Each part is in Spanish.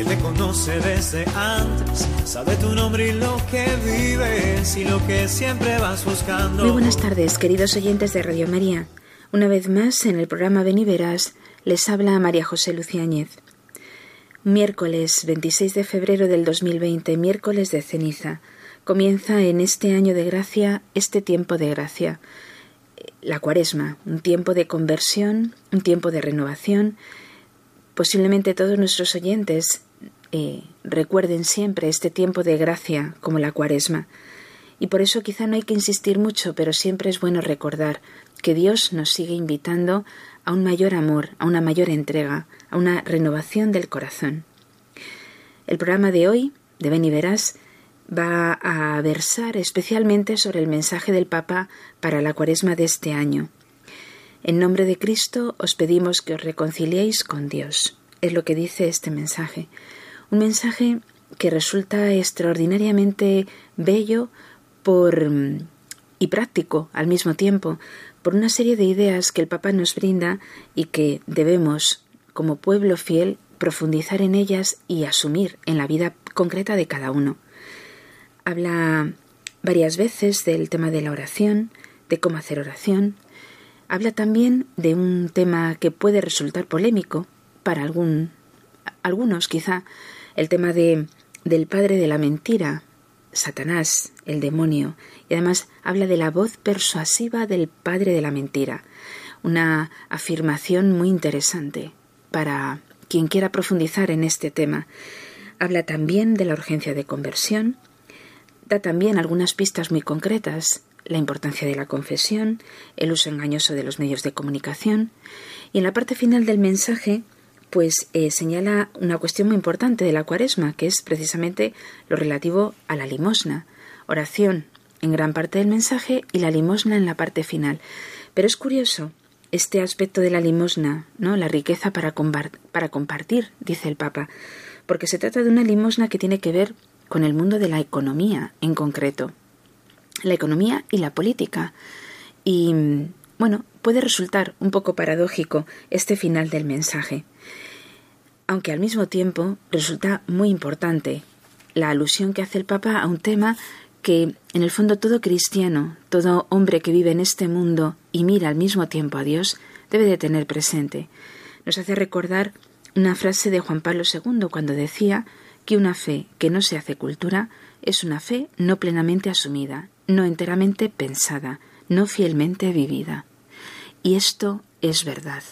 Él te conoce desde antes, sabe tu nombre y lo que vives y lo que siempre vas buscando. Muy buenas tardes, queridos oyentes de Radio María. Una vez más, en el programa Ven les habla María José Luciáñez. Miércoles 26 de febrero del 2020, miércoles de ceniza. Comienza en este año de gracia este tiempo de gracia. La cuaresma, un tiempo de conversión, un tiempo de renovación. Posiblemente todos nuestros oyentes eh, recuerden siempre este tiempo de gracia como la cuaresma. Y por eso quizá no hay que insistir mucho, pero siempre es bueno recordar que Dios nos sigue invitando a un mayor amor, a una mayor entrega, a una renovación del corazón. El programa de hoy, de Ben y Verás, va a versar especialmente sobre el mensaje del Papa para la cuaresma de este año. En nombre de Cristo os pedimos que os reconciliéis con Dios. Es lo que dice este mensaje. Un mensaje que resulta extraordinariamente bello por y práctico al mismo tiempo, por una serie de ideas que el Papa nos brinda y que debemos, como pueblo fiel, profundizar en ellas y asumir en la vida concreta de cada uno. Habla varias veces del tema de la oración, de cómo hacer oración. Habla también de un tema que puede resultar polémico para algún, algunos quizá, el tema de, del padre de la mentira, Satanás, el demonio, y además habla de la voz persuasiva del padre de la mentira, una afirmación muy interesante para quien quiera profundizar en este tema. Habla también de la urgencia de conversión, da también algunas pistas muy concretas, la importancia de la confesión, el uso engañoso de los medios de comunicación, y en la parte final del mensaje pues eh, señala una cuestión muy importante de la cuaresma, que es precisamente lo relativo a la limosna. Oración en gran parte del mensaje y la limosna en la parte final. Pero es curioso este aspecto de la limosna, ¿no? La riqueza para, para compartir, dice el Papa, porque se trata de una limosna que tiene que ver con el mundo de la economía en concreto. La economía y la política. Y, bueno, puede resultar un poco paradójico este final del mensaje aunque al mismo tiempo resulta muy importante la alusión que hace el Papa a un tema que en el fondo todo cristiano, todo hombre que vive en este mundo y mira al mismo tiempo a Dios, debe de tener presente. Nos hace recordar una frase de Juan Pablo II cuando decía que una fe que no se hace cultura es una fe no plenamente asumida, no enteramente pensada, no fielmente vivida. Y esto es verdad.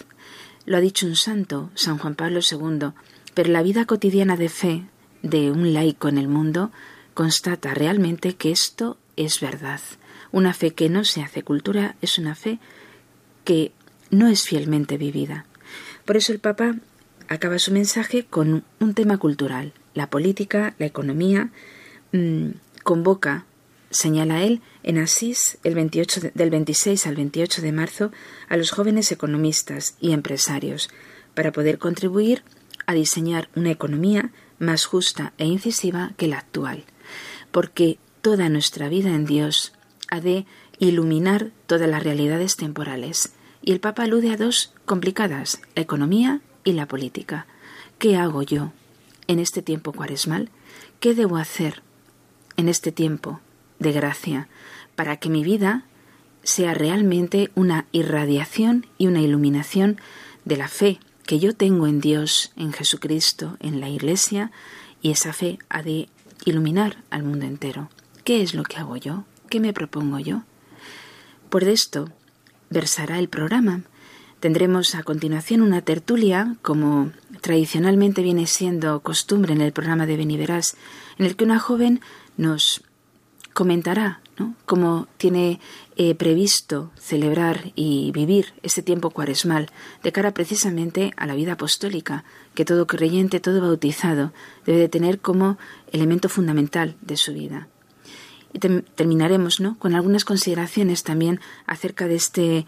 Lo ha dicho un santo, San Juan Pablo II, pero la vida cotidiana de fe de un laico en el mundo constata realmente que esto es verdad. Una fe que no se hace cultura es una fe que no es fielmente vivida. Por eso el Papa acaba su mensaje con un tema cultural. La política, la economía, mm, convoca señala él, en Asís el 28 del 26 al 28 de marzo a los jóvenes economistas y empresarios para poder contribuir a diseñar una economía más justa e incisiva que la actual, porque toda nuestra vida en Dios ha de iluminar todas las realidades temporales, y el Papa alude a dos complicadas, la economía y la política. ¿Qué hago yo en este tiempo cuaresmal? ¿Qué debo hacer en este tiempo de gracia, para que mi vida sea realmente una irradiación y una iluminación de la fe que yo tengo en Dios, en Jesucristo, en la Iglesia, y esa fe ha de iluminar al mundo entero. ¿Qué es lo que hago yo? ¿Qué me propongo yo? Por esto versará el programa. Tendremos a continuación una tertulia, como tradicionalmente viene siendo costumbre en el programa de Beniverás, en el que una joven nos comentará ¿no? cómo tiene eh, previsto celebrar y vivir este tiempo cuaresmal de cara precisamente a la vida apostólica que todo creyente, todo bautizado debe de tener como elemento fundamental de su vida. Terminaremos ¿no? con algunas consideraciones también acerca de este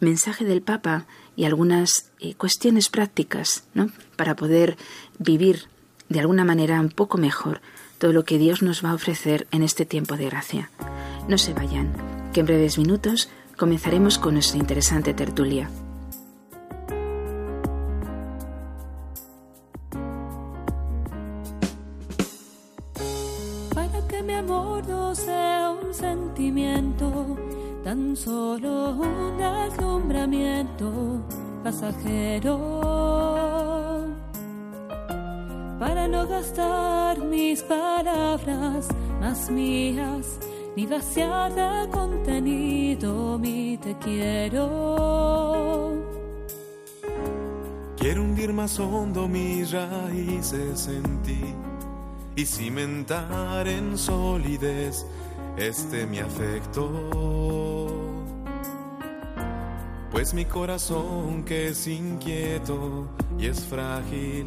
mensaje del Papa y algunas eh, cuestiones prácticas ¿no? para poder vivir de alguna manera un poco mejor todo lo que Dios nos va a ofrecer en este tiempo de gracia. No se vayan, que en breves minutos comenzaremos con nuestra interesante tertulia. Para que mi amor no sea un sentimiento, tan solo un deslumbramiento pasajero. Para no gastar mis palabras más mías ni vaciar de contenido mi te quiero. Quiero hundir más hondo mis raíces en ti y cimentar en solidez este mi afecto. Pues mi corazón que es inquieto y es frágil,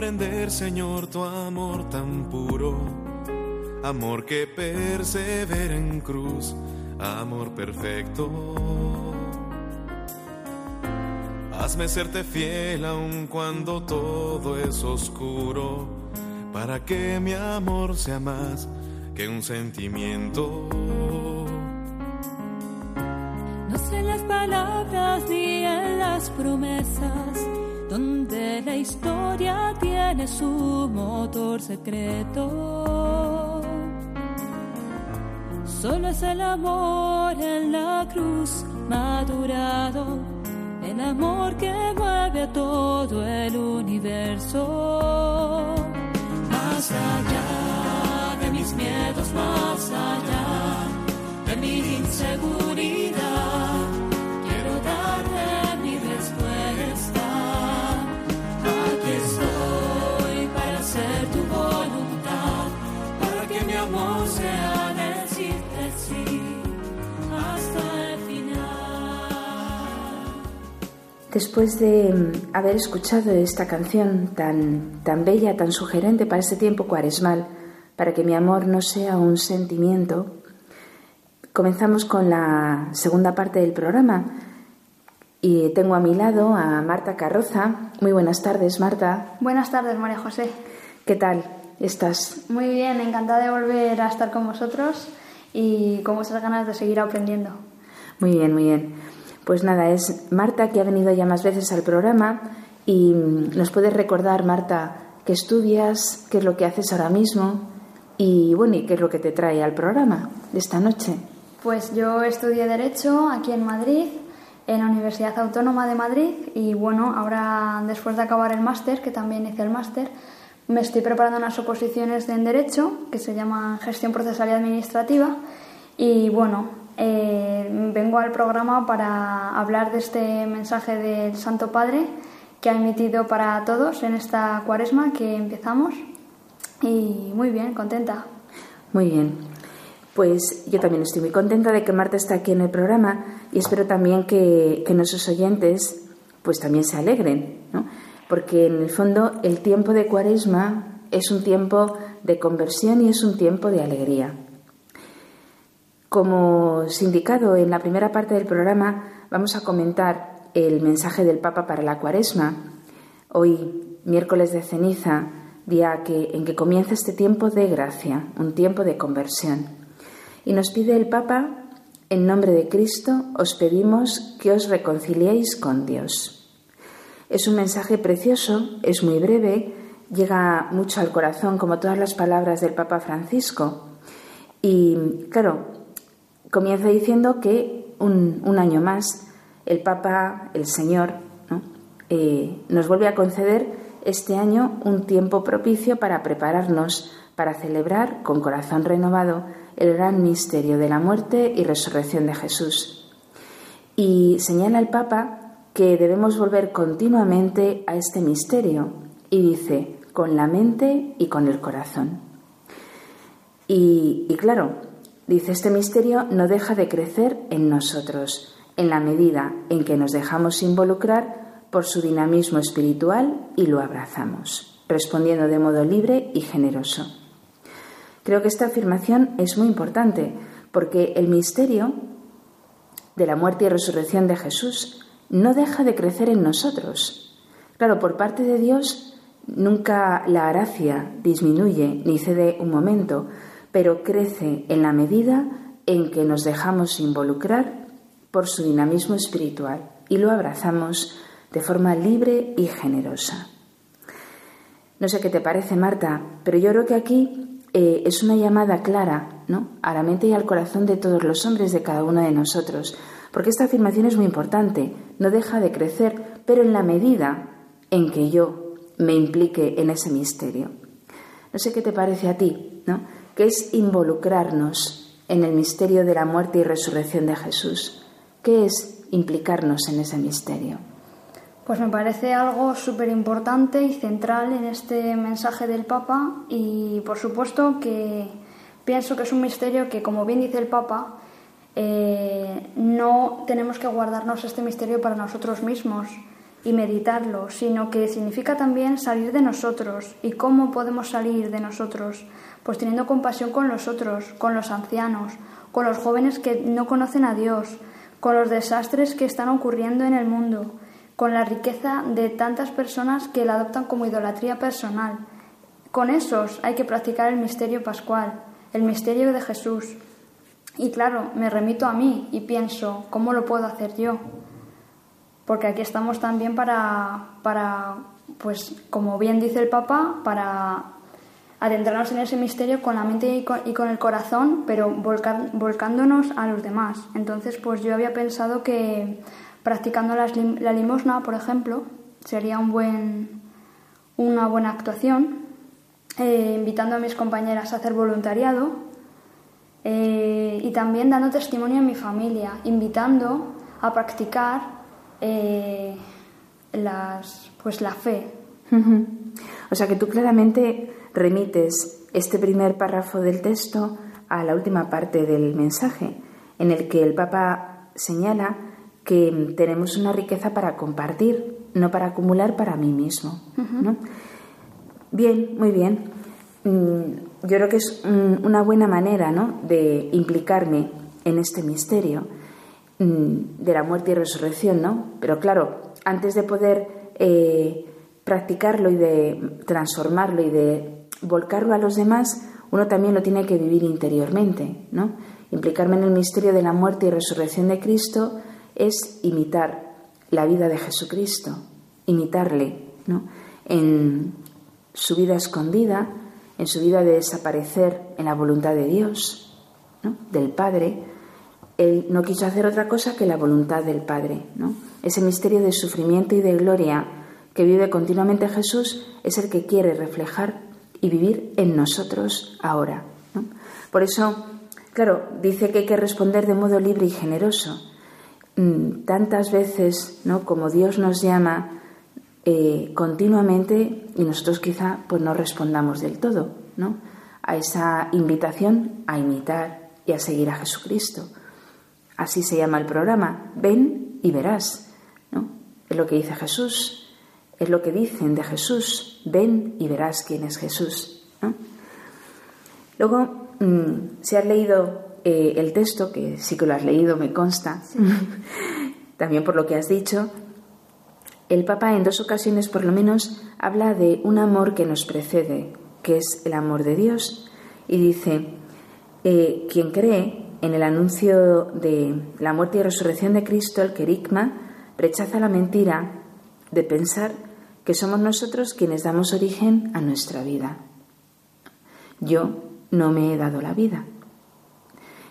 Comprender, Señor, tu amor tan puro, amor que persevera en cruz, amor perfecto. Hazme serte fiel aun cuando todo es oscuro, para que mi amor sea más que un sentimiento. No sé las palabras ni en las promesas donde la historia tiene su motor secreto. Solo es el amor en la cruz madurado, el amor que mueve a todo el universo. Más allá de mis miedos, más allá de mi inseguridad Después de mm, haber escuchado esta canción tan, tan bella, tan sugerente para este tiempo cuaresmal, para que mi amor no sea un sentimiento, comenzamos con la segunda parte del programa. Y tengo a mi lado a Marta Carroza. Muy buenas tardes, Marta. Buenas tardes, María José. ¿Qué tal estás? Muy bien, encantada de volver a estar con vosotros y con muchas ganas de seguir aprendiendo. Muy bien, muy bien. Pues nada, es Marta que ha venido ya más veces al programa y nos puedes recordar, Marta, qué estudias, qué es lo que haces ahora mismo y bueno, y qué es lo que te trae al programa de esta noche. Pues yo estudié Derecho aquí en Madrid, en la Universidad Autónoma de Madrid y bueno, ahora después de acabar el máster, que también hice el máster, me estoy preparando unas oposiciones en Derecho que se llaman Gestión Procesal y Administrativa y bueno, eh, vengo al programa para hablar de este mensaje del Santo Padre que ha emitido para todos en esta cuaresma que empezamos. Y muy bien, contenta. Muy bien. Pues yo también estoy muy contenta de que Marta está aquí en el programa y espero también que, que nuestros oyentes pues también se alegren, ¿no? porque en el fondo el tiempo de cuaresma es un tiempo de conversión y es un tiempo de alegría. Como indicado en la primera parte del programa, vamos a comentar el mensaje del Papa para la Cuaresma. Hoy, miércoles de ceniza, día en que comienza este tiempo de gracia, un tiempo de conversión. Y nos pide el Papa, en nombre de Cristo, os pedimos que os reconciliéis con Dios. Es un mensaje precioso, es muy breve, llega mucho al corazón, como todas las palabras del Papa Francisco. Y claro, comienza diciendo que un, año más el Papa, el Señor, eh, nos vuelve a conceder este año un tiempo propicio para prepararnos para celebrar con corazón renovado el gran misterio de la muerte y resurrección de Jesús. Y señala el Papa que debemos volver continuamente a este misterio y dice, con la mente y con el corazón. Y, y claro, dice, este misterio no deja de crecer en nosotros, en la medida en que nos dejamos involucrar por su dinamismo espiritual y lo abrazamos, respondiendo de modo libre y generoso. Creo que esta afirmación es muy importante porque el misterio de la muerte y resurrección de Jesús no deja de crecer en nosotros. Claro, por parte de Dios nunca la gracia disminuye ni cede un momento, pero crece en la medida en que nos dejamos involucrar por su dinamismo espiritual y lo abrazamos de forma libre y generosa. No sé qué te parece, Marta, pero yo creo que aquí eh, es una llamada clara ¿no? a la mente y al corazón de todos los hombres, de cada uno de nosotros, porque esta afirmación es muy importante, no deja de crecer, pero en la medida en que yo me implique en ese misterio. No sé qué te parece a ti, ¿no? Que es involucrarnos en el misterio de la muerte y resurrección de Jesús. ¿Qué es implicarnos en ese misterio? Pues me parece algo súper importante y central en este mensaje del Papa y por supuesto que pienso que es un misterio que, como bien dice el Papa, eh, no tenemos que guardarnos este misterio para nosotros mismos y meditarlo, sino que significa también salir de nosotros. ¿Y cómo podemos salir de nosotros? Pues teniendo compasión con los otros, con los ancianos, con los jóvenes que no conocen a Dios, con los desastres que están ocurriendo en el mundo con la riqueza de tantas personas que la adoptan como idolatría personal. Con esos hay que practicar el misterio pascual, el misterio de Jesús. Y claro, me remito a mí y pienso, ¿cómo lo puedo hacer yo? Porque aquí estamos también para, para pues como bien dice el Papa, para adentrarnos en ese misterio con la mente y con, el corazón, pero volcándonos a los demás. Entonces, pues yo había pensado que practicando la limosna, por ejemplo, sería un buen, una buena actuación, eh, invitando a mis compañeras a hacer voluntariado eh, y también dando testimonio a mi familia, invitando a practicar eh, las, pues la fe. O sea que tú claramente remites este primer párrafo del texto a la última parte del mensaje, en el que el Papa señala que tenemos una riqueza para compartir, no para acumular para mí mismo. Bien, muy bien. Mm, yo creo que es una buena manera de implicarme en este misterio mm, de la muerte y resurrección, ¿no? Pero claro, antes de poder eh, practicarlo y de transformarlo y de volcarlo a los demás, uno también lo tiene que vivir interiormente, ¿no? Implicarme en el misterio de la muerte y resurrección de Cristo es imitar la vida de Jesucristo, imitarle en su vida escondida, en su vida de desaparecer en la voluntad de Dios, del Padre. Él no quiso hacer otra cosa que la voluntad del Padre. Ese misterio de sufrimiento y de gloria que vive continuamente Jesús es el que quiere reflejar y vivir en nosotros ahora. Por eso, claro, dice que hay que responder de modo libre y generoso. Mm, tantas veces, ¿no? Como Dios nos llama eh, continuamente y nosotros quizá pues no respondamos del todo, ¿no? A esa invitación a imitar y a seguir a Jesucristo. Así se llama el programa. Ven y verás, ¿no? Es lo que dice Jesús, es lo que dicen de Jesús. Ven y verás quién es Jesús. Luego, mm, si has leído eh, el texto, que sí que lo has leído, me consta, también por lo que has dicho, el Papa en dos ocasiones por lo menos habla de un amor que nos precede, que es el amor de Dios, y dice, eh, quien cree en el anuncio de la muerte y resurrección de Cristo, el querigma, rechaza la mentira de pensar que somos nosotros quienes damos origen a nuestra vida. Yo no me he dado la vida.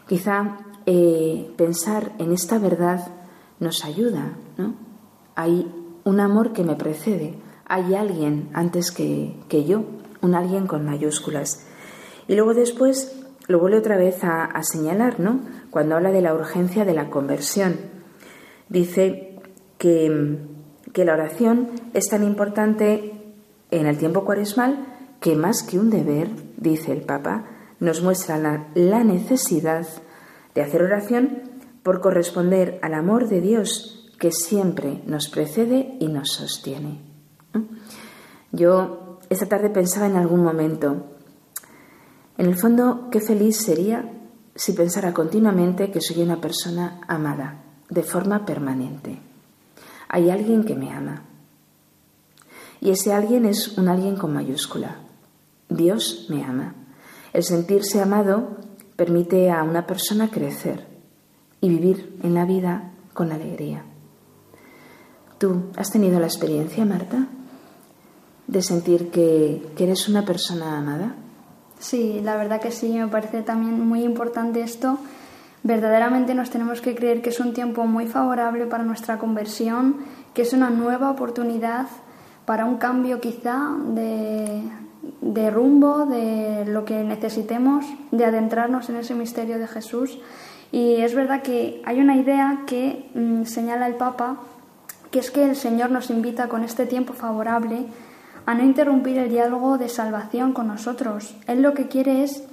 Quizá eh, pensar en esta verdad nos ayuda. ¿no? Hay un amor que me precede. Hay alguien antes que, que yo, un alguien con mayúsculas. Y luego después lo vuelve otra vez a, a señalar, ¿no? Cuando habla de la urgencia de la conversión. Dice que, que la oración es tan importante en el tiempo cuaresmal que más que un deber, dice el Papa, nos muestra la, la necesidad de hacer oración por corresponder al amor de Dios que siempre nos precede y nos sostiene. Yo esta tarde pensaba en algún momento, en el fondo, qué feliz sería si pensara continuamente que soy una persona amada, de forma permanente. Hay alguien que me ama. Y ese alguien es un alguien con mayúscula. Dios me ama. El sentirse amado permite a una persona crecer y vivir en la vida con alegría. ¿Tú has tenido la experiencia, Marta, de sentir que, eres una persona amada? Sí, la verdad que sí, me parece también muy importante esto. Verdaderamente nos tenemos que creer que es un tiempo muy favorable para nuestra conversión, que es una nueva oportunidad para un cambio quizá de, de rumbo, de lo que necesitemos, de adentrarnos en ese misterio de Jesús. Y es verdad que hay una idea que mm, señala el Papa, que es que el Señor nos invita con este tiempo favorable a no interrumpir el diálogo de salvación con nosotros. Él lo que quiere es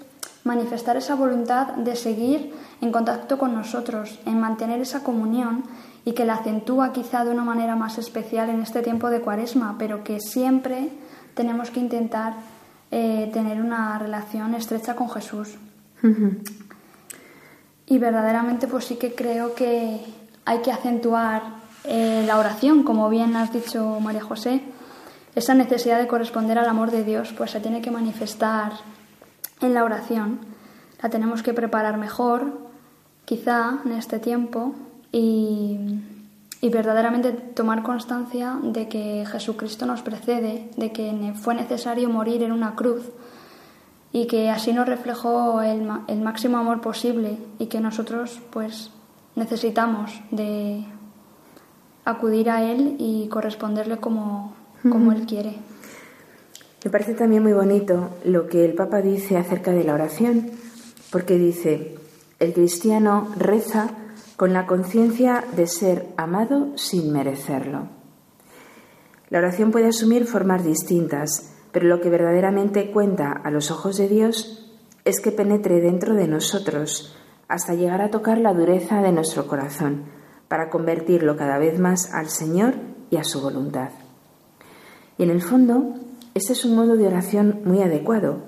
manifestar esa voluntad de seguir en contacto con nosotros, en mantener esa comunión y que la acentúa quizá de una manera más especial en este tiempo de cuaresma, pero que siempre tenemos que intentar eh, tener una relación estrecha con Jesús. Y verdaderamente pues sí que creo que hay que acentuar eh, la oración, como bien has dicho María José, esa necesidad de corresponder al amor de Dios, pues se tiene que manifestar en la oración. La tenemos que preparar mejor, quizá en este tiempo, y y verdaderamente tomar constancia de que Jesucristo nos precede, de que fue necesario morir en una cruz y que así nos reflejó el, el máximo amor posible y que nosotros pues necesitamos de acudir a Él y corresponderle como, como Él quiere. Me parece también muy bonito lo que el Papa dice acerca de la oración, porque dice, el cristiano reza con la conciencia de ser amado sin merecerlo. La oración puede asumir formas distintas, pero lo que verdaderamente cuenta a los ojos de Dios es que penetre dentro de nosotros hasta llegar a tocar la dureza de nuestro corazón, para convertirlo cada vez más al Señor y a su voluntad. Y en el fondo, este es un modo de oración muy adecuado.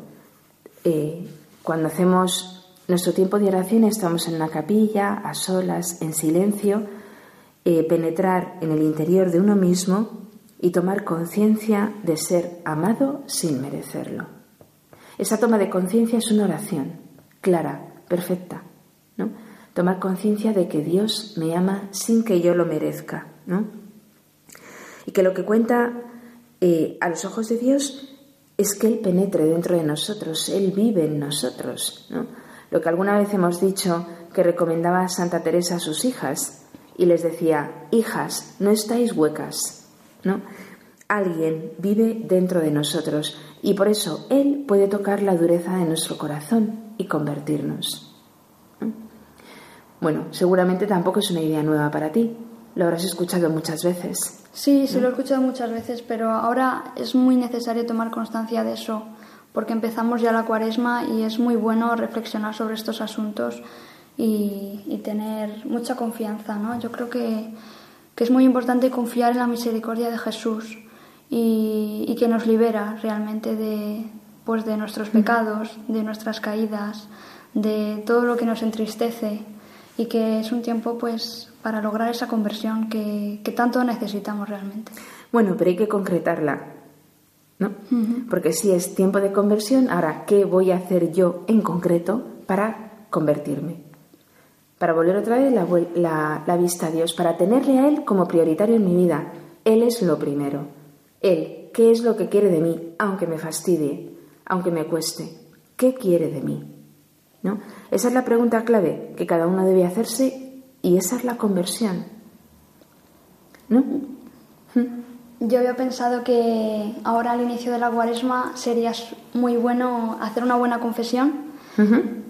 Eh, cuando hacemos nuestro tiempo de oración estamos en una capilla, a solas, en silencio, eh, penetrar en el interior de uno mismo y tomar conciencia de ser amado sin merecerlo. Esa toma de conciencia es una oración clara, perfecta. ¿no? Tomar conciencia de que Dios me ama sin que yo lo merezca. ¿no? Y que lo que cuenta eh, a los ojos de Dios es que Él penetre dentro de nosotros, Él vive en nosotros. ¿no? lo que alguna vez hemos dicho que recomendaba Santa Teresa a sus hijas y les decía, hijas, no estáis huecas, ¿no? Alguien vive dentro de nosotros y por eso Él puede tocar la dureza de nuestro corazón y convertirnos. Bueno, seguramente tampoco es una idea nueva para ti, lo habrás escuchado muchas veces. Sí, sí lo he escuchado muchas veces, pero ahora es muy necesario tomar constancia de eso porque empezamos ya la cuaresma y es muy bueno reflexionar sobre estos asuntos y, tener mucha confianza. ¿no? Yo creo que, es muy importante confiar en la misericordia de Jesús y, que nos libera realmente de, pues, de nuestros pecados, de nuestras caídas, de todo lo que nos entristece y que es un tiempo pues para lograr esa conversión que, que tanto necesitamos realmente. Bueno, pero hay que concretarla. ¿no? Porque si es tiempo de conversión, ahora, ¿qué voy a hacer yo en concreto para convertirme? Para volver otra vez la, la, vista a Dios, para tenerle a Él como prioritario en mi vida. Él es lo primero. Él, ¿qué es lo que quiere de mí? Aunque me fastidie, aunque me cueste. ¿Qué quiere de mí? ¿No? Esa es la pregunta clave que cada uno debe hacerse y esa es la conversión. ¿No? Yo había pensado que ahora al inicio de la cuaresma sería muy bueno hacer una buena confesión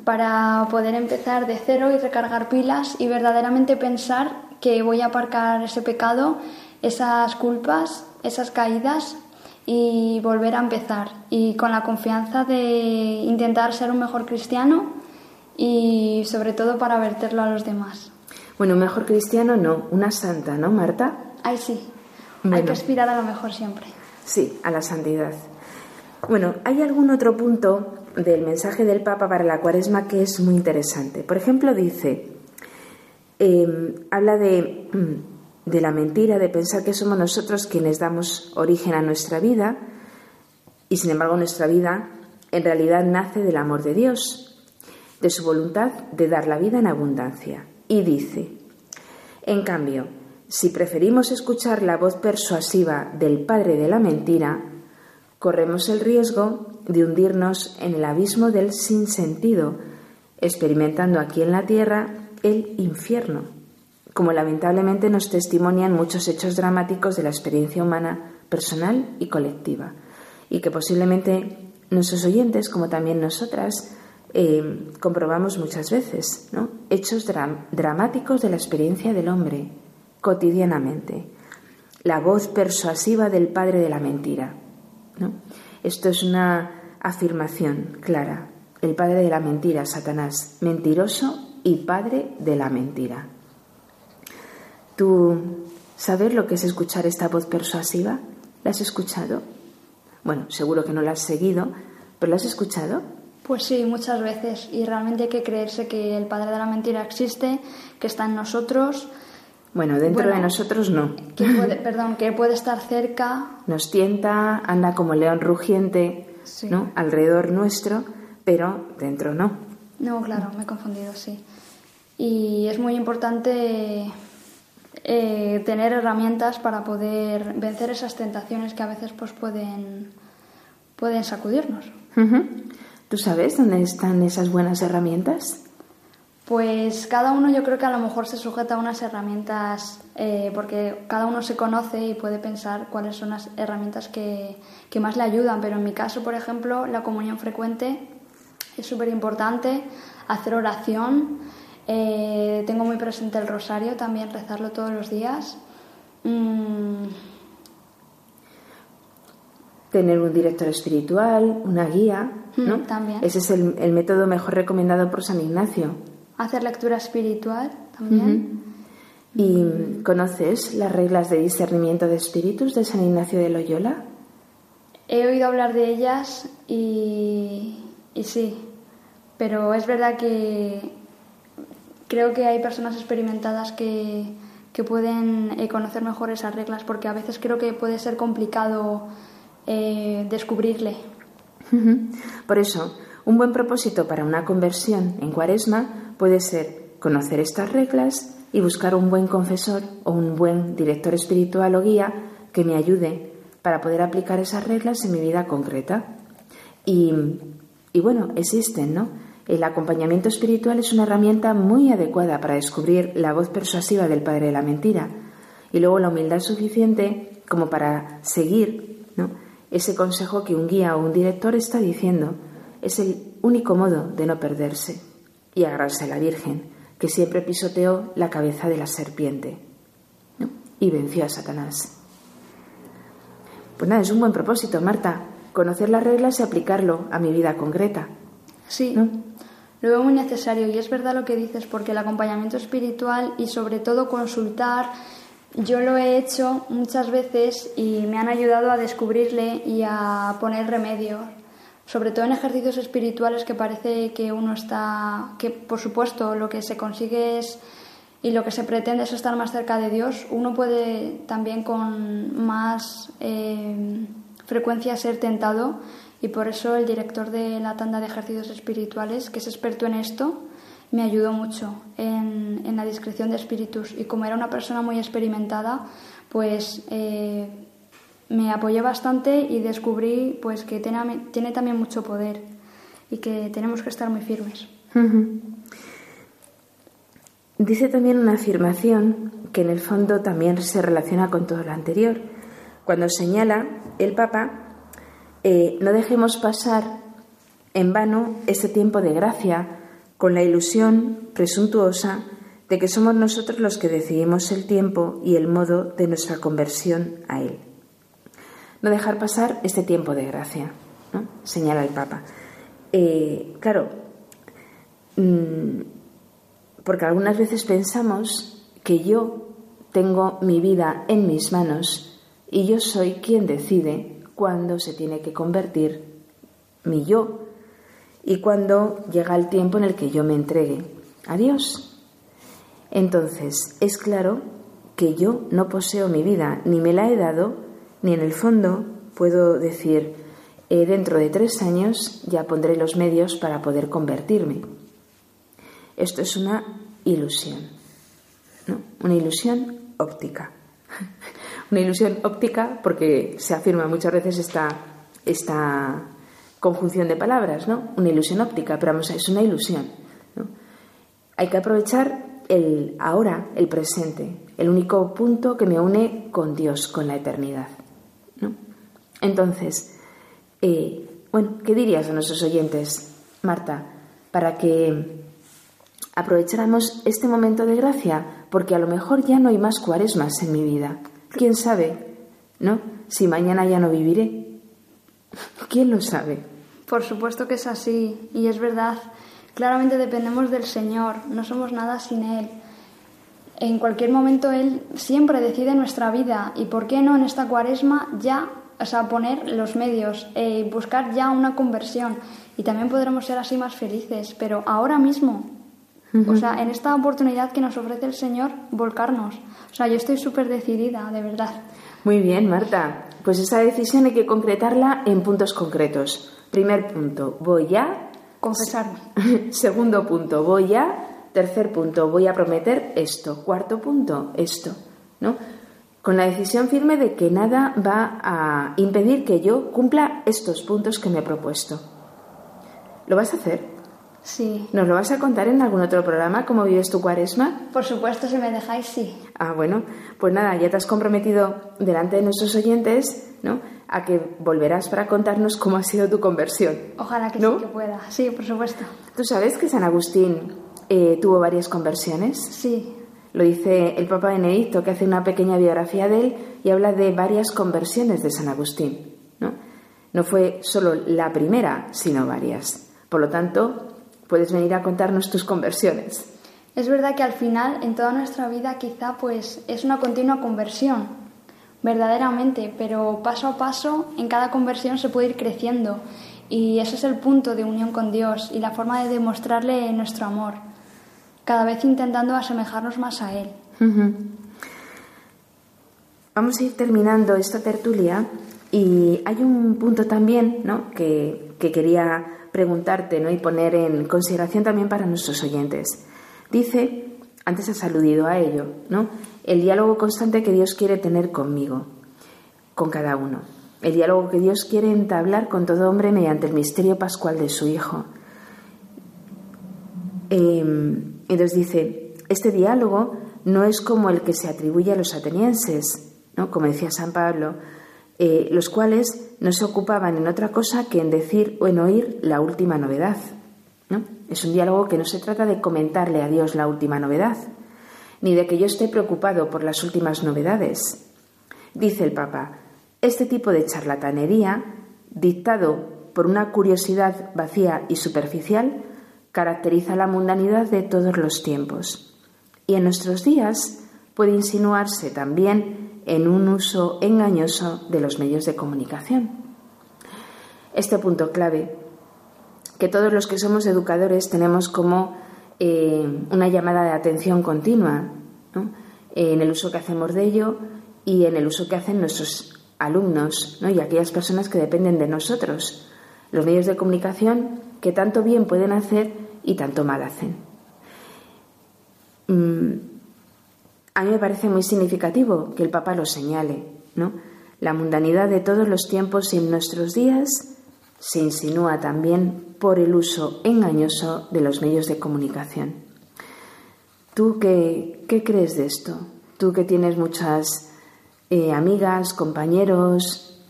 para poder empezar de cero y recargar pilas y verdaderamente pensar que voy a aparcar ese pecado, esas culpas, esas caídas y volver a empezar. Y con la confianza de intentar ser un mejor cristiano y sobre todo para verterlo a los demás. Bueno, mejor cristiano no, una santa, ¿no, Marta? Ay, sí. Hay que aspirar a lo mejor siempre. Sí, a la santidad. Bueno, hay algún otro punto del mensaje del Papa para la cuaresma que es muy interesante. Por ejemplo, dice, em, habla de, mm, de la mentira, de pensar que somos nosotros quienes damos origen a nuestra vida y sin embargo nuestra vida en realidad nace del amor de Dios, de su voluntad de dar la vida en abundancia. Y dice, en cambio, si preferimos escuchar la voz persuasiva del padre de la mentira, corremos el riesgo de hundirnos en el abismo del sinsentido, experimentando aquí en la tierra el infierno, como lamentablemente nos testimonian muchos hechos dramáticos de la experiencia humana personal y colectiva, y que posiblemente nuestros oyentes, como también nosotras, eh, comprobamos muchas veces, ¿no? hechos dramáticos de la experiencia del hombre cotidianamente, la voz persuasiva del padre de la mentira. Esto es una afirmación clara. El padre de la mentira, Satanás, mentiroso y padre de la mentira. ¿Tú sabes lo que es escuchar esta voz persuasiva? ¿La has escuchado? Bueno, seguro que no la has seguido, pero ¿la has escuchado? Pues sí, muchas veces. Y realmente hay que creerse que el padre de la mentira existe, que está en nosotros. Bueno, dentro de nosotros no. Que puede, perdón, que puede estar cerca. Nos tienta, anda como león rugiente, ¿no? Alrededor nuestro, pero dentro no. No, claro, me he confundido, sí. Y es muy importante eh, tener herramientas para poder vencer esas tentaciones que a veces pues pueden, pueden sacudirnos. ¿Tú sabes dónde están esas buenas herramientas? Pues cada uno yo creo que a lo mejor se sujeta a unas herramientas eh, porque cada uno se conoce y puede pensar cuáles son las herramientas que, que más le ayudan. Pero en mi caso, por ejemplo, la comunión frecuente es súper importante, hacer oración. Eh, tengo muy presente el rosario, también rezarlo todos los días. Mm, tener un director espiritual, una guía, ¿no? Mm, también. Ese es el, método mejor recomendado por San Ignacio. Hacer lectura espiritual también. ¿Y conoces las reglas de discernimiento de espíritus de San Ignacio de Loyola? He oído hablar de ellas y, y sí, pero es verdad que creo que hay personas experimentadas que, que pueden eh, conocer mejor esas reglas porque a veces creo que puede ser complicado eh, descubrirle. Por eso, un buen propósito para una conversión en cuaresma puede ser conocer estas reglas y buscar un buen confesor o un buen director espiritual o guía que me ayude para poder aplicar esas reglas en mi vida concreta. Y, y bueno, existen, ¿no? El acompañamiento espiritual es una herramienta muy adecuada para descubrir la voz persuasiva del padre de la mentira y luego la humildad suficiente como para seguir. Ese consejo que un guía o un director está diciendo. Es el único modo de no perderse y agarrarse a la Virgen, que siempre pisoteó la cabeza de la serpiente y venció a Satanás. Pues nada, es un buen propósito, Marta, conocer las reglas y aplicarlo a mi vida concreta. Sí, lo veo muy necesario y es verdad lo que dices, porque el acompañamiento espiritual y sobre todo consultar yo lo he hecho muchas veces y me han ayudado a descubrirle y a poner remedio, sobre todo en ejercicios espirituales que parece que uno está, que por supuesto lo que se consigue es y lo que se pretende es estar más cerca de Dios, uno puede también con más eh, frecuencia ser tentado y por eso el director de la tanda de ejercicios espirituales, que es experto en esto, me ayudó mucho en, en, la descripción de espíritus. Y como era una persona muy experimentada, pues eh, me apoyé bastante y descubrí pues que tiene, tiene, también mucho poder y que tenemos que estar muy firmes. Dice también una afirmación que en el fondo también se relaciona con todo lo anterior, cuando señala el Papa, eh, no dejemos pasar en vano este tiempo de gracia con la ilusión presuntuosa de que somos nosotros los que decidimos el tiempo y el modo de nuestra conversión a Él. No dejar pasar este tiempo de gracia, ¿no? señala el Papa. Eh, claro, mm, porque algunas veces pensamos que yo tengo mi vida en mis manos y yo soy quien decide cuándo se tiene que convertir mi yo y cuándo llega el tiempo en el que yo me entregue a Dios. Entonces, es claro que yo no poseo mi vida, ni me la he dado, ni en el fondo puedo decir, eh, dentro de tres años ya pondré los medios para poder convertirme. Esto es una ilusión, ¿no? una ilusión óptica. una ilusión óptica porque se afirma muchas veces esta, esta conjunción de palabras, ¿no? Una ilusión óptica, pero vamos, es una ilusión. Hay que aprovechar el ahora, el presente, el único punto que me une con Dios, con la eternidad. Entonces, eh, bueno, ¿qué dirías a nuestros oyentes, Marta, para que aprovecháramos este momento de gracia? Porque a lo mejor ya no hay más cuaresmas en mi vida. ¿Quién sabe? ¿No? Si mañana ya no viviré. ¿Quién lo sabe? Por supuesto que es así, y es verdad. Claramente dependemos del Señor, no somos nada sin Él. En cualquier momento Él siempre decide nuestra vida y por qué no en esta cuaresma ya, o sea, poner los medios, y eh, buscar ya una conversión y también podremos ser así más felices, pero ahora mismo, o sea, en esta oportunidad que nos ofrece el Señor, volcarnos. O sea, yo estoy súper decidida, de verdad. Muy bien, Marta. Pues esa decisión hay que concretarla en puntos concretos. Primer punto, voy a Confesarme. Segundo punto, voy a. Tercer punto, voy a prometer esto. Cuarto punto, esto. ¿No? Con la decisión firme de que nada va a impedir que yo cumpla estos puntos que me he propuesto. ¿Lo vas a hacer? Sí. ¿Nos lo vas a contar en algún otro programa cómo vives tu cuaresma? Por supuesto, si me dejáis, sí. Ah, bueno, pues nada, ya te has comprometido delante de nuestros oyentes, ¿no? a que volverás para contarnos cómo ha sido tu conversión. Ojalá que sí que pueda. Sí, por supuesto. ¿Tú sabes que San Agustín eh, tuvo varias conversiones? Sí. Lo dice el Papa Benedicto, que hace una pequeña biografía de él y habla de varias conversiones de San Agustín. ¿no? no fue solo la primera, sino varias. Por lo tanto, puedes venir a contarnos tus conversiones. Es verdad que al final, en toda nuestra vida, quizá pues es una continua conversión verdaderamente, pero paso a paso en cada conversión se puede ir creciendo y ese es el punto de unión con Dios y la forma de demostrarle nuestro amor, cada vez intentando asemejarnos más a Él. Vamos a ir terminando esta tertulia y hay un punto también ¿no? que, que quería preguntarte ¿no? y poner en consideración también para nuestros oyentes. Dice, antes has aludido a ello, ¿no? el diálogo constante que Dios quiere tener conmigo, con cada uno. El diálogo que Dios quiere entablar con todo hombre mediante el misterio pascual de su Hijo. Em, entonces dice, este diálogo no es como el que se atribuye a los atenienses, ¿no? como decía San Pablo, eh, los cuales no se ocupaban en otra cosa que en decir o en oír la última novedad. ¿no? Es un diálogo que no se trata de comentarle a Dios la última novedad, ni de que yo esté preocupado por las últimas novedades. Dice el Papa, este tipo de charlatanería, dictado por una curiosidad vacía y superficial, caracteriza la mundanidad de todos los tiempos. Y en nuestros días puede insinuarse también en un uso engañoso de los medios de comunicación. Este punto clave, que todos los que somos educadores tenemos como eh, una llamada de atención continua en el uso que hacemos de ello y en el uso que hacen nuestros alumnos y aquellas personas que dependen de nosotros, los medios de comunicación que tanto bien pueden hacer y tanto mal hacen. Mm, a mí me parece muy significativo que el Papa lo señale, ¿no? La mundanidad de todos los tiempos y en nuestros días se insinúa también por el uso engañoso de los medios de comunicación. ¿Tú qué, crees de esto? Tú que tienes muchas eh, amigas, compañeros,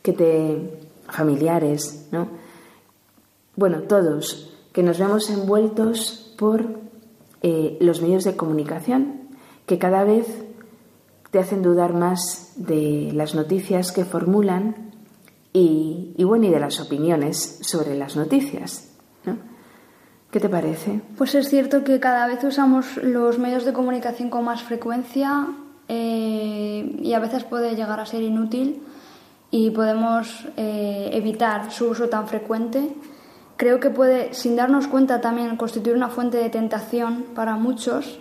que te familiares, ¿no? Bueno, todos, que nos vemos envueltos por eh, los medios de comunicación, que cada vez te hacen dudar más de las noticias que formulan y, bueno, y de las opiniones sobre las noticias. ¿no? ¿Qué te parece? Pues es cierto que cada vez usamos los medios de comunicación con más frecuencia eh, y a veces puede llegar a ser inútil y podemos eh, evitar su uso tan frecuente. Creo que puede, sin darnos cuenta, también constituir una fuente de tentación para muchos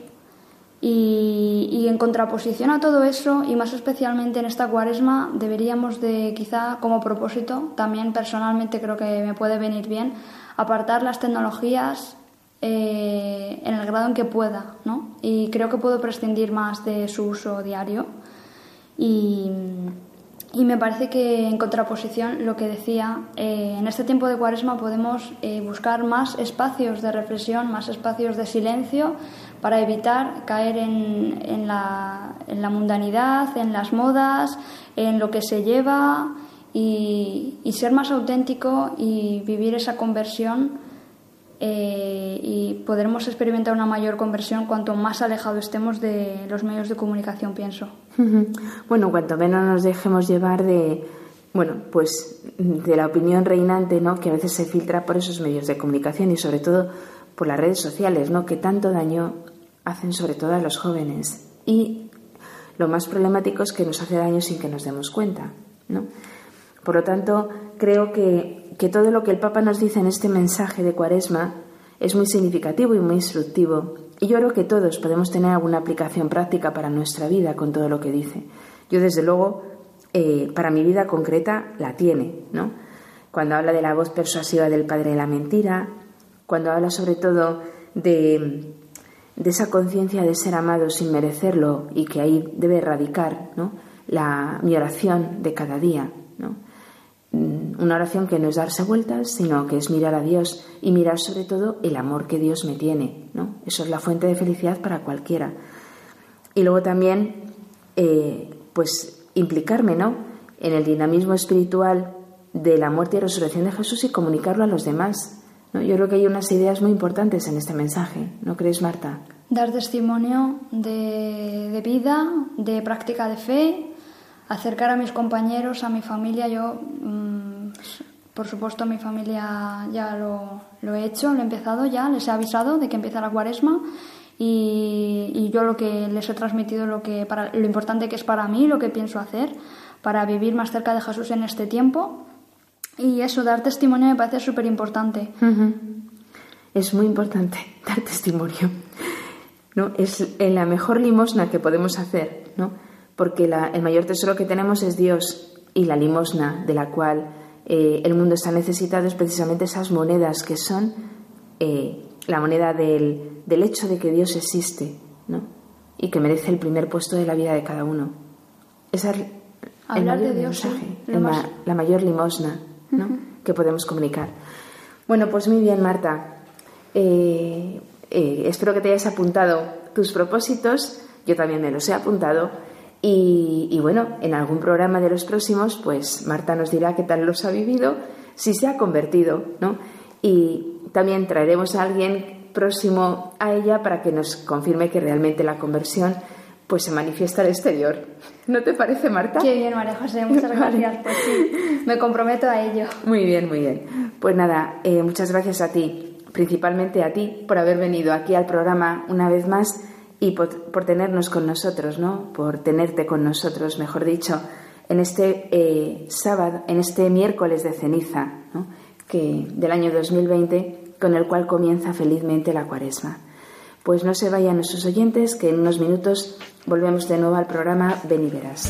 y, en contraposición a todo eso, y más especialmente en esta cuaresma, deberíamos de quizá como propósito, también personalmente creo que me puede venir bien, apartar las tecnologías eh, en el grado en que pueda, ¿no? Y creo que puedo prescindir más de su uso diario. Y, y me parece que en contraposición, lo que decía, eh, en este tiempo de cuaresma podemos eh, buscar más espacios de reflexión, más espacios de silencio para evitar caer en, en, la, en la mundanidad, en las modas, en lo que se lleva y, ser más auténtico y vivir esa conversión eh, y podremos experimentar una mayor conversión cuanto más alejado estemos de los medios de comunicación, pienso. Bueno, cuanto menos nos dejemos llevar de, bueno, pues de la opinión reinante, ¿no? Que a veces se filtra por esos medios de comunicación y sobre todo por las redes sociales, ¿no? Que tanto daño hacen sobre todo a los jóvenes y lo más problemático es que nos hace daño sin que nos demos cuenta, ¿no? Por lo tanto, creo que que todo lo que el Papa nos dice en este mensaje de Cuaresma es muy significativo y muy instructivo. Y yo creo que todos podemos tener alguna aplicación práctica para nuestra vida con todo lo que dice. Yo, desde luego, eh, para mi vida concreta la tiene, ¿no? Cuando habla de la voz persuasiva del Padre de la mentira, cuando habla sobre todo de, de esa conciencia de ser amado sin merecerlo y que ahí debe radicar ¿no? la, mi oración de cada día. ¿no? Mm, una oración que no es darse vueltas, sino que es mirar a Dios y mirar sobre todo el amor que Dios me tiene. ¿no? Eso es la fuente de felicidad para cualquiera. Y luego también, eh, pues, implicarme ¿no? en el dinamismo espiritual de la muerte y resurrección de Jesús y comunicarlo a los demás. ¿No? Yo creo que hay unas ideas muy importantes en este mensaje, ¿no crees, Marta? Dar testimonio de, de vida, de práctica de fe, acercar a mis compañeros, a mi familia. Yo, mm, por supuesto, mi familia ya lo, lo, he hecho, lo he empezado ya, les he avisado de que empieza la cuaresma y, y, yo lo que les he transmitido lo, que para, lo importante que es para mí, lo que pienso hacer para vivir más cerca de Jesús en este tiempo. Y eso, dar testimonio me parece súper importante. Es muy importante dar testimonio. ¿no? Es la mejor limosna que podemos hacer, ¿no? porque el mayor tesoro que tenemos es Dios y la limosna de la cual eh, el mundo está necesitado es precisamente esas monedas que son eh, la moneda del, hecho de que Dios existe ¿no? y que merece el primer puesto de la vida de cada uno. Esa es el mayor mensaje, la mayor limosna que podemos comunicar. Bueno, pues muy bien, Marta. Eh, espero que te hayas apuntado tus propósitos. Yo también me los he apuntado y, bueno, en algún programa de los próximos, pues Marta nos dirá qué tal los ha vivido, si se ha convertido, ¿no? Y también traeremos a alguien próximo a ella para que nos confirme que realmente la conversión pues se manifiesta al exterior. ¿No te parece, Marta? Qué bien, María José, muchas gracias. Pues sí, me comprometo a ello. Muy bien, muy bien. Pues nada, eh, muchas gracias a ti, principalmente a ti, por haber venido aquí al programa una vez más y por, tenernos con nosotros, ¿no? Por tenerte con nosotros, mejor dicho, en este eh, sábado, en este miércoles de ceniza, ¿no? que del año 2020, con el cual comienza felizmente la Cuaresma. Pues no se vayan nuestros oyentes, que en unos minutos volvemos de nuevo al programa Ven y Verás.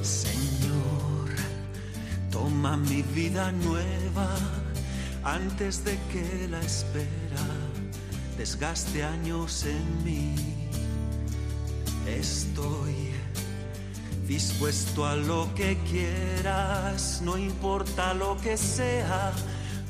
Señor, toma mi vida nueva antes de que la espera desgaste años en mí. Estoy dispuesto a lo que quieras, no importa lo que sea,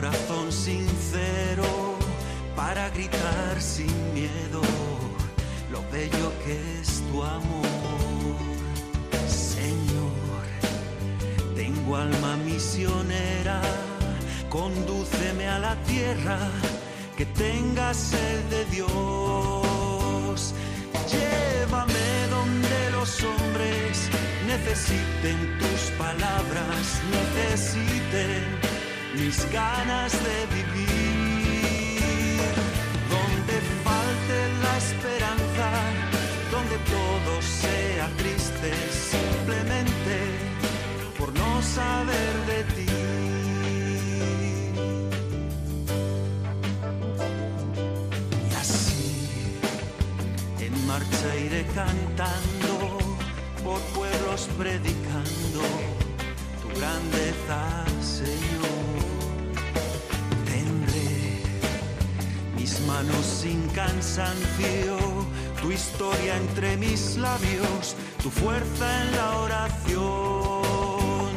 Corazón sincero para gritar sin miedo lo bello que es tu amor. Señor, tengo alma misionera, condúceme a la tierra que tenga sed de Dios. Llévame donde los hombres necesiten tus palabras, necesiten mis ganas de vivir, donde falte la esperanza, donde todo sea triste simplemente por no saber de ti. Y así, en marcha iré cantando, por pueblos predicando tu grandeza, Señor. Manos sin cansancio, tu historia entre mis labios, tu fuerza en la oración.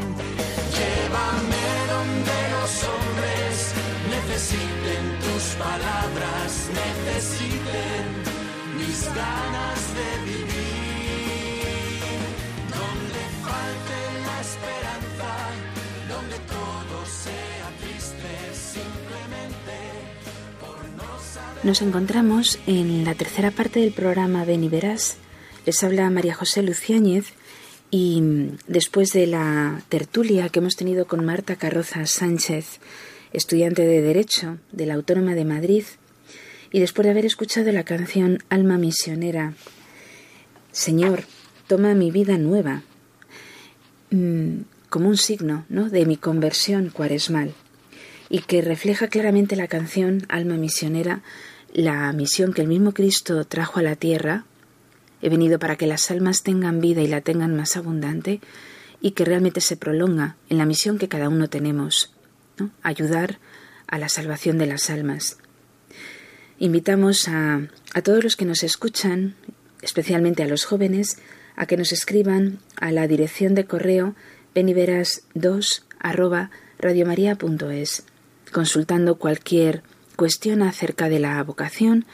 Llévame donde los hombres necesiten tus palabras, necesiten mis ganas de vivir, nos encontramos en la tercera parte del programa Ven y Verás. Les habla María José Luciáñez y después de la tertulia que hemos tenido con Marta Carroza Sánchez, estudiante de Derecho de la Autónoma de Madrid, y después de haber escuchado la canción Alma Misionera, Señor, toma mi vida nueva, mm, como un signo ¿no? de mi conversión cuaresmal, y que refleja claramente la canción Alma Misionera la misión que el mismo Cristo trajo a la tierra, he venido para que las almas tengan vida y la tengan más abundante, y que realmente se prolonga en la misión que cada uno tenemos, ayudar a la salvación de las almas. Invitamos a, a todos los que nos escuchan, especialmente a los jóvenes, a que nos escriban a la dirección de correo beniveras2 arroba radiomaria.es, consultando cualquier cuestión acerca de la vocación,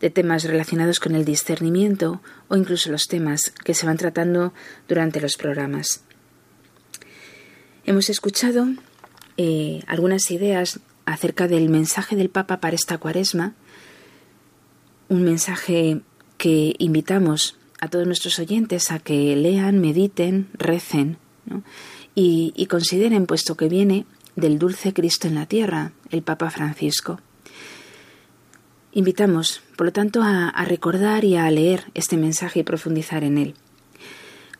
de temas relacionados con el discernimiento o incluso los temas que se van tratando durante los programas. Hemos escuchado eh, algunas ideas acerca del mensaje del Papa para esta cuaresma, un mensaje que invitamos a todos nuestros oyentes a que lean, mediten, recen y, y consideren, puesto que viene del dulce Cristo en la tierra, el Papa Francisco. Invitamos, por lo tanto, a, recordar y a leer este mensaje y profundizar en él.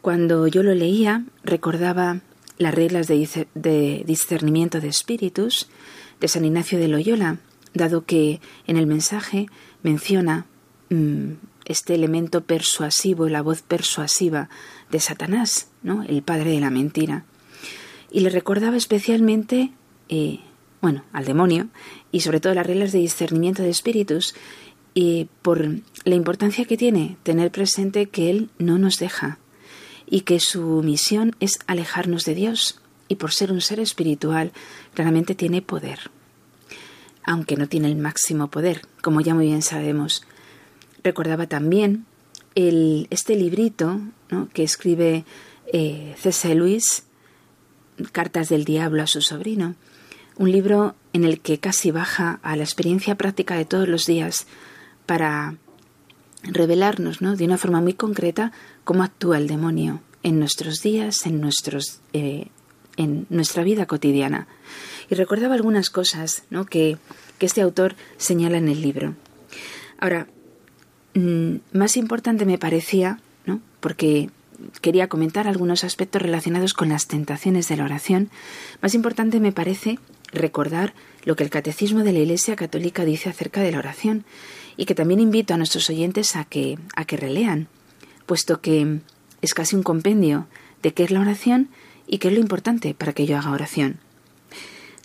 Cuando yo lo leía, recordaba las reglas de, discernimiento de espíritus de San Ignacio de Loyola, dado que en el mensaje menciona mm, este elemento persuasivo, la voz persuasiva de Satanás, ¿no? el padre de la mentira. Y le recordaba especialmente eh, bueno, al demonio, y sobre todo las reglas de discernimiento de espíritus, y por la importancia que tiene tener presente que Él no nos deja y que su misión es alejarnos de Dios, y por ser un ser espiritual, claramente tiene poder, aunque no tiene el máximo poder, como ya muy bien sabemos. Recordaba también el, este librito que escribe eh, C.S. Lewis, Cartas del Diablo a su sobrino, un libro en el que casi baja a la experiencia práctica de todos los días para revelarnos ¿no? de una forma muy concreta cómo actúa el demonio en nuestros días, en, nuestros, eh, en nuestra vida cotidiana. Y recordaba algunas cosas ¿no? que, que este autor señala en el libro. Ahora, mm, más importante me parecía, ¿no? porque quería comentar algunos aspectos relacionados con las tentaciones de la oración, más importante me parece recordar lo que el Catecismo de la Iglesia Católica dice acerca de la oración y que también invito a nuestros oyentes a que, a que relean, puesto que es casi un compendio de qué es la oración y qué es lo importante para que yo haga oración.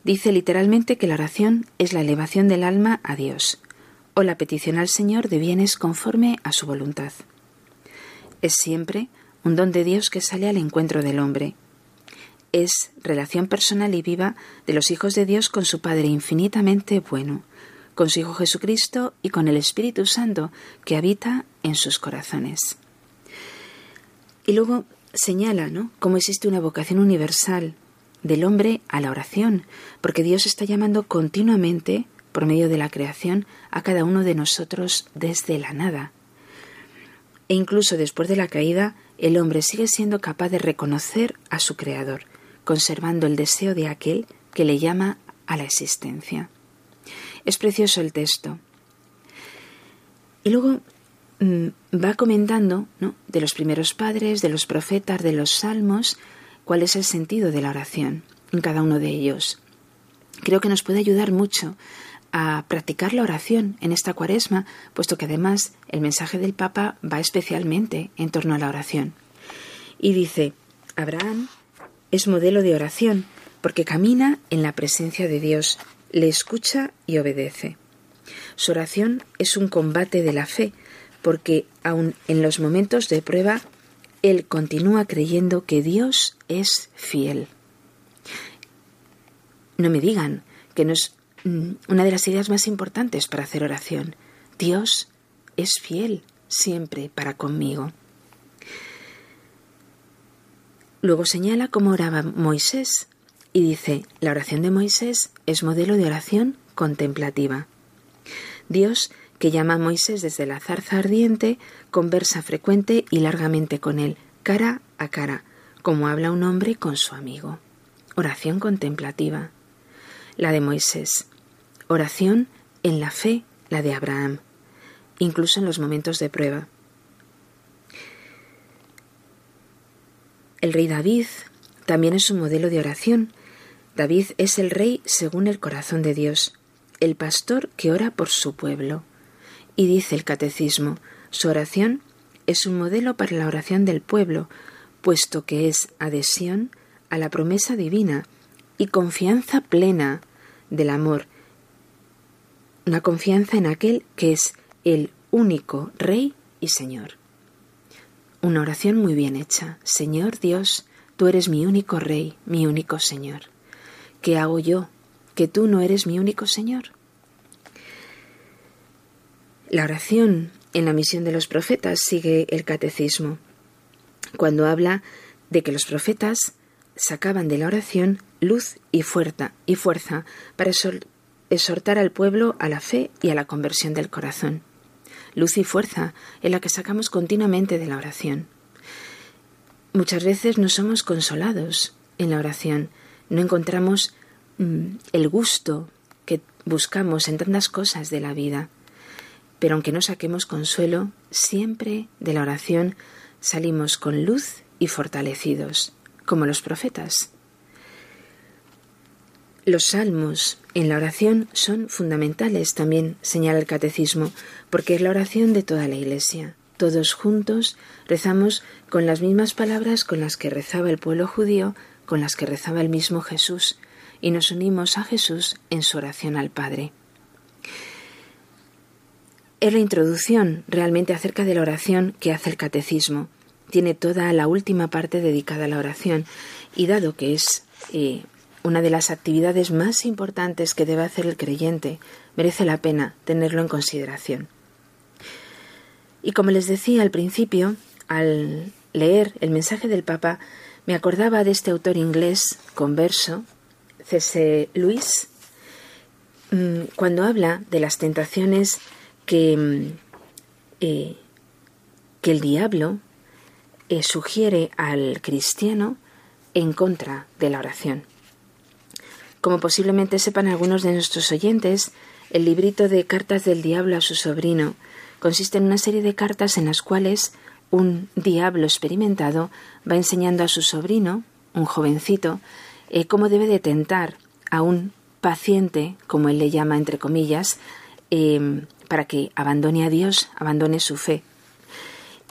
Dice literalmente que la oración es la elevación del alma a Dios o la petición al Señor de bienes conforme a su voluntad. Es siempre un don de Dios que sale al encuentro del hombre. Es relación personal y viva de los hijos de Dios con su Padre infinitamente bueno, con su Hijo Jesucristo y con el Espíritu Santo que habita en sus corazones. Y luego señala, ¿no?, cómo existe una vocación universal del hombre a la oración, porque Dios está llamando continuamente, por medio de la creación, a cada uno de nosotros desde la nada. E incluso después de la caída, el hombre sigue siendo capaz de reconocer a su Creador, conservando el deseo de aquel que le llama a la existencia. Es precioso el texto. Y luego mm, va comentando ¿no? de los primeros padres, de los profetas, de los salmos, cuál es el sentido de la oración en cada uno de ellos. Creo que nos puede ayudar mucho a practicar la oración en esta cuaresma, puesto que además el mensaje del Papa va especialmente en torno a la oración. Y dice, Abraham es modelo de oración porque camina en la presencia de Dios, le escucha y obedece. Su oración es un combate de la fe, porque aun en los momentos de prueba él continúa creyendo que Dios es fiel. No me digan que no es una de las ideas más importantes para hacer oración. Dios es fiel siempre para conmigo. Luego señala cómo oraba Moisés y dice, la oración de Moisés es modelo de oración contemplativa. Dios que llama a Moisés desde la zarza ardiente, conversa frecuente y largamente con él, cara a cara, como habla un hombre con su amigo. Oración contemplativa. La de Moisés. Oración en la fe, la de Abraham, incluso en los momentos de prueba. El rey David también es un modelo de oración. David es el rey según el corazón de Dios, el pastor que ora por su pueblo. Y dice el catecismo, su oración es un modelo para la oración del pueblo, puesto que es adhesión a la promesa divina y confianza plena del amor, una confianza en aquel que es el único Rey y Señor. Una oración muy bien hecha. Señor Dios, tú eres mi único Rey, mi único Señor. ¿Qué hago yo que tú no eres mi único Señor? La oración en la misión de los profetas sigue el catecismo, cuando habla de que los profetas sacaban de la oración luz y fuerza, y fuerza para exhortar al pueblo a la fe y a la conversión del corazón. Luz y fuerza en la que sacamos continuamente de la oración. Muchas veces no somos consolados en la oración, no encontramos mm, el gusto que buscamos en tantas cosas de la vida. Pero aunque no saquemos consuelo, siempre de la oración salimos con luz y fortalecidos, como los profetas. Los salmos en la oración son fundamentales, también señala el catecismo, porque es la oración de toda la Iglesia. Todos juntos rezamos con las mismas palabras con las que rezaba el pueblo judío, con las que rezaba el mismo Jesús, y nos unimos a Jesús en su oración al Padre es la introducción realmente acerca de la oración que hace el catecismo. Tiene toda la última parte dedicada a la oración y dado que es eh, una de las actividades más importantes que debe hacer el creyente, merece la pena tenerlo en consideración. Y como les decía al principio, al leer el mensaje del Papa, me acordaba de este autor inglés converso, C.S. Lewis, mm, cuando habla de las tentaciones que, mm, eh, el diablo eh, sugiere al cristiano en contra de la oración. Como posiblemente sepan algunos de nuestros oyentes, el librito de cartas del diablo a su sobrino consiste en una serie de cartas en las cuales un diablo experimentado va enseñando a su sobrino, un jovencito, eh, cómo debe de tentar a un paciente, como él le llama entre comillas, em, para que abandone a Dios, abandone su fe.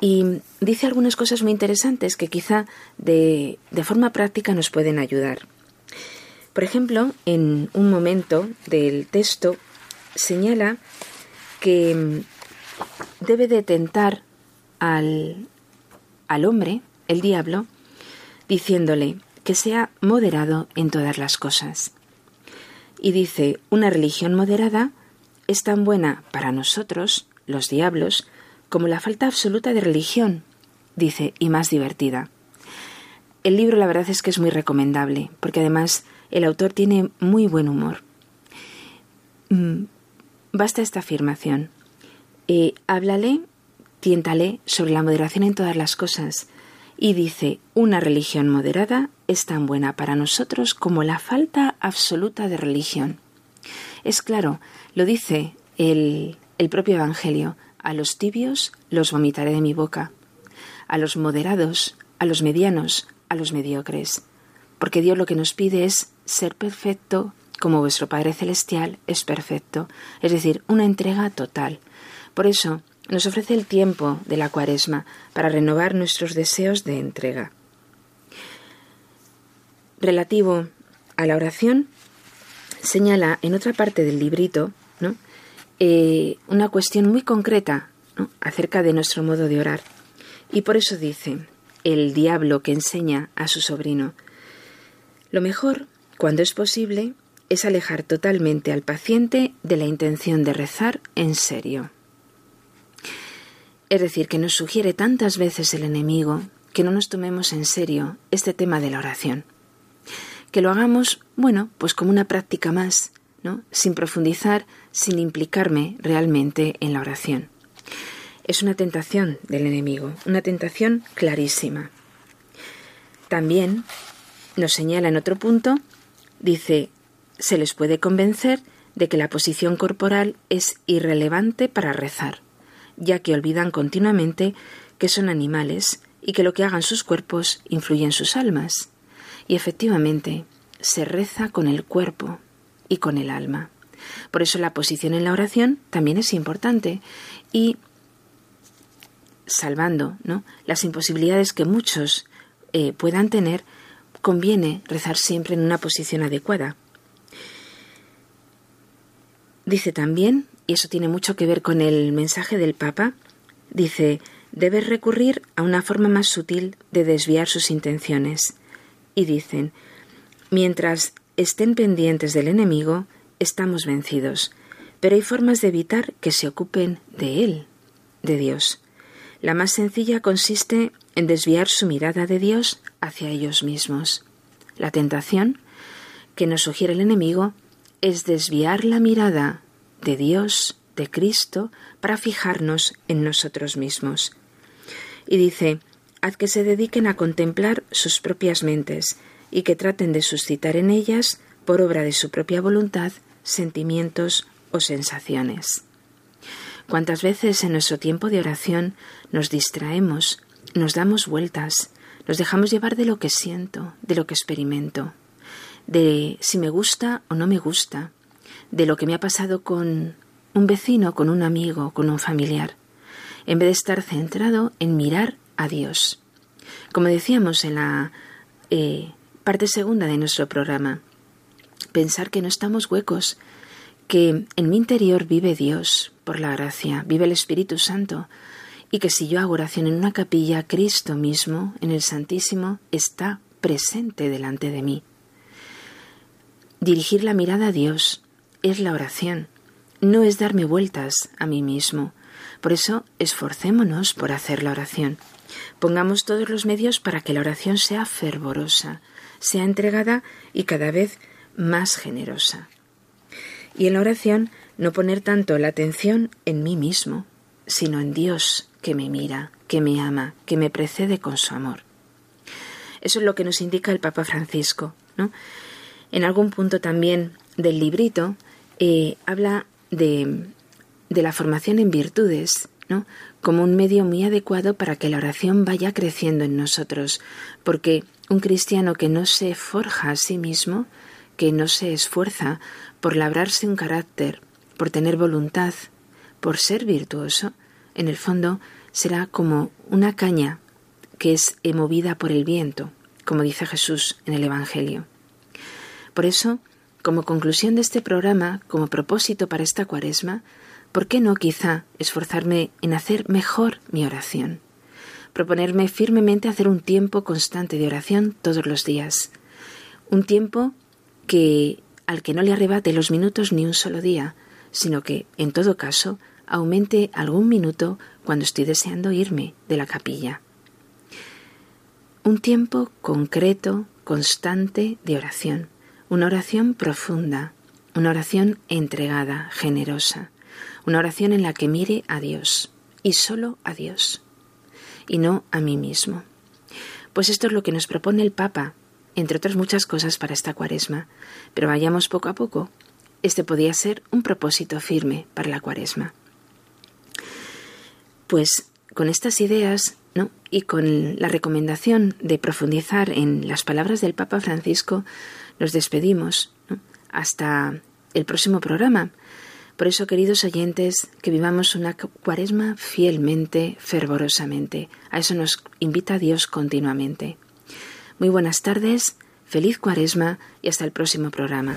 Y dice algunas cosas muy interesantes que quizá de forma práctica nos pueden ayudar. Por ejemplo, en un momento del texto señala que em, debe de tentar al, al hombre, el diablo, diciéndole que sea moderado en todas las cosas. Y dice, una religión moderada es tan buena para nosotros, los diablos, como la falta absoluta de religión, dice, y más divertida. El libro la verdad es que es muy recomendable, porque además el autor tiene muy buen humor. Mm, basta esta afirmación. Eh, háblale, tiéntale sobre la moderación en todas las cosas, y dice, una religión moderada es tan buena para nosotros como la falta absoluta de religión. Es claro, lo dice el, el propio Evangelio, a los tibios los vomitaré de mi boca, a los moderados, a los medianos, a los mediocres, porque Dios lo que nos pide es ser perfecto como vuestro Padre Celestial es perfecto, es decir, una entrega total. Por eso, nos ofrece el tiempo de la cuaresma para renovar nuestros deseos de entrega. Relativo a la oración, señala en otra parte del librito eh, una cuestión muy concreta acerca de nuestro modo de orar. Y por eso dice, el diablo que enseña a su sobrino, lo mejor, cuando es posible, es alejar totalmente al paciente de la intención de rezar en serio. Es decir, que nos sugiere tantas veces el enemigo que no nos tomemos en serio este tema de la oración. Que lo hagamos, bueno, pues como una práctica más, ¿no? Sin profundizar, sin implicarme realmente en la oración. Es una tentación del enemigo, una tentación clarísima. También nos señala en otro punto, dice, se les puede convencer de que la posición corporal es irrelevante para rezar ya que olvidan continuamente que son animales y que lo que hagan sus cuerpos influye en sus almas. Y efectivamente, se reza con el cuerpo y con el alma. Por eso la posición en la oración también es importante y salvando ¿no? las imposibilidades que muchos eh, puedan tener, conviene rezar siempre en una posición adecuada. Dice también y eso tiene mucho que ver con el mensaje del Papa, dice, debes recurrir a una forma más sutil de desviar sus intenciones. Y dicen, mientras estén pendientes del enemigo, estamos vencidos, pero hay formas de evitar que se ocupen de él, de Dios. La más sencilla consiste en desviar su mirada de Dios hacia ellos mismos. La tentación que nos sugiere el enemigo es desviar la mirada de Dios, de Cristo, para fijarnos en nosotros mismos. Y dice, haz que se dediquen a contemplar sus propias mentes y que traten de suscitar en ellas, por obra de su propia voluntad, sentimientos o sensaciones. ¿Cuántas veces en nuestro tiempo de oración nos distraemos, nos damos vueltas, nos dejamos llevar de lo que siento, de lo que experimento, de si me gusta o no me gusta, de lo que me ha pasado con un vecino, con un amigo, con un familiar, en vez de estar centrado en mirar a Dios. Como decíamos en la eh, parte segunda de nuestro programa, pensar que no estamos huecos, que en mi interior vive Dios por la gracia, vive el Espíritu Santo, y que si yo hago oración en una capilla, Cristo mismo, en el Santísimo, está presente delante de mí. Dirigir la mirada a Dios, es la oración, no es darme vueltas a mí mismo. Por eso, esforcémonos por hacer la oración. Pongamos todos los medios para que la oración sea fervorosa, sea entregada y cada vez más generosa. Y en la oración no poner tanto la atención en mí mismo, sino en Dios que me mira, que me ama, que me precede con su amor. Eso es lo que nos indica el Papa Francisco. ¿no? En algún punto también del librito eh, habla de, de, la formación en virtudes, ¿no? como un medio muy adecuado para que la oración vaya creciendo en nosotros, porque un cristiano que no se forja a sí mismo, que no se esfuerza por labrarse un carácter, por tener voluntad, por ser virtuoso, en el fondo será como una caña que es movida por el viento, como dice Jesús en el Evangelio. Por eso, como conclusión de este programa, como propósito para esta cuaresma, ¿por qué no quizá esforzarme en hacer mejor mi oración? Proponerme firmemente hacer un tiempo constante de oración todos los días. Un tiempo que al que no le arrebate los minutos ni un solo día, sino que, en todo caso, aumente algún minuto cuando estoy deseando irme de la capilla. Un tiempo concreto, constante de oración, una oración profunda, una oración entregada, generosa, una oración en la que mire a Dios y solo a Dios y no a mí mismo. Pues esto es lo que nos propone el Papa, entre otras muchas cosas para esta cuaresma, pero vayamos poco a poco. Este podía ser un propósito firme para la cuaresma. Pues con estas ideas y con la recomendación de profundizar en las palabras del Papa Francisco, nos despedimos hasta el próximo programa. Por eso, queridos oyentes, que vivamos una cuaresma fielmente, fervorosamente. A eso nos invita Dios continuamente. Muy buenas tardes, feliz cuaresma y hasta el próximo programa.